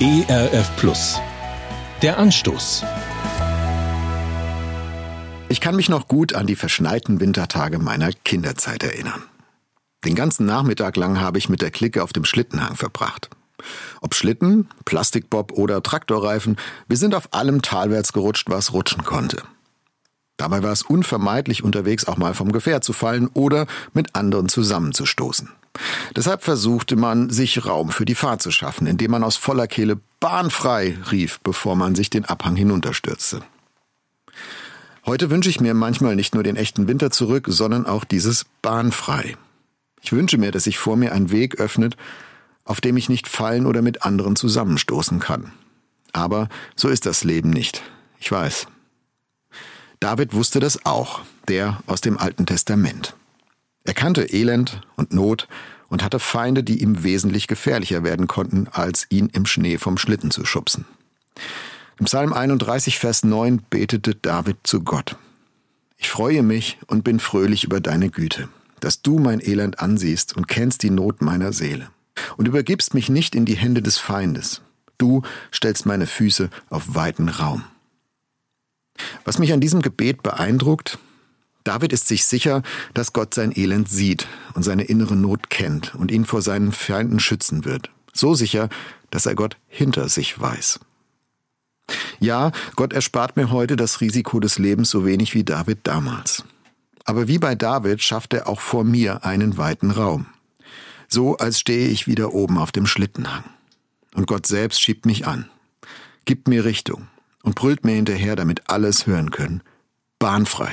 ERF Plus. Der Anstoß. Ich kann mich noch gut an die verschneiten Wintertage meiner Kinderzeit erinnern. Den ganzen Nachmittag lang habe ich mit der Clique auf dem Schlittenhang verbracht. Ob Schlitten, Plastikbob oder Traktorreifen, wir sind auf allem talwärts gerutscht, was rutschen konnte. Dabei war es unvermeidlich, unterwegs auch mal vom Gefährt zu fallen oder mit anderen zusammenzustoßen. Deshalb versuchte man, sich Raum für die Fahrt zu schaffen, indem man aus voller Kehle bahnfrei rief, bevor man sich den Abhang hinunterstürzte. Heute wünsche ich mir manchmal nicht nur den echten Winter zurück, sondern auch dieses bahnfrei. Ich wünsche mir, dass sich vor mir ein Weg öffnet, auf dem ich nicht fallen oder mit anderen zusammenstoßen kann. Aber so ist das Leben nicht. Ich weiß. David wusste das auch, der aus dem Alten Testament. Er kannte Elend und Not und hatte Feinde, die ihm wesentlich gefährlicher werden konnten, als ihn im Schnee vom Schlitten zu schubsen. Im Psalm 31, Vers 9 betete David zu Gott. Ich freue mich und bin fröhlich über deine Güte, dass du mein Elend ansiehst und kennst die Not meiner Seele und übergibst mich nicht in die Hände des Feindes. Du stellst meine Füße auf weiten Raum. Was mich an diesem Gebet beeindruckt, David ist sich sicher, dass Gott sein Elend sieht und seine innere Not kennt und ihn vor seinen Feinden schützen wird. So sicher, dass er Gott hinter sich weiß. Ja, Gott erspart mir heute das Risiko des Lebens so wenig wie David damals. Aber wie bei David schafft er auch vor mir einen weiten Raum. So als stehe ich wieder oben auf dem Schlittenhang. Und Gott selbst schiebt mich an, gibt mir Richtung und brüllt mir hinterher, damit alles hören können. Bahnfrei.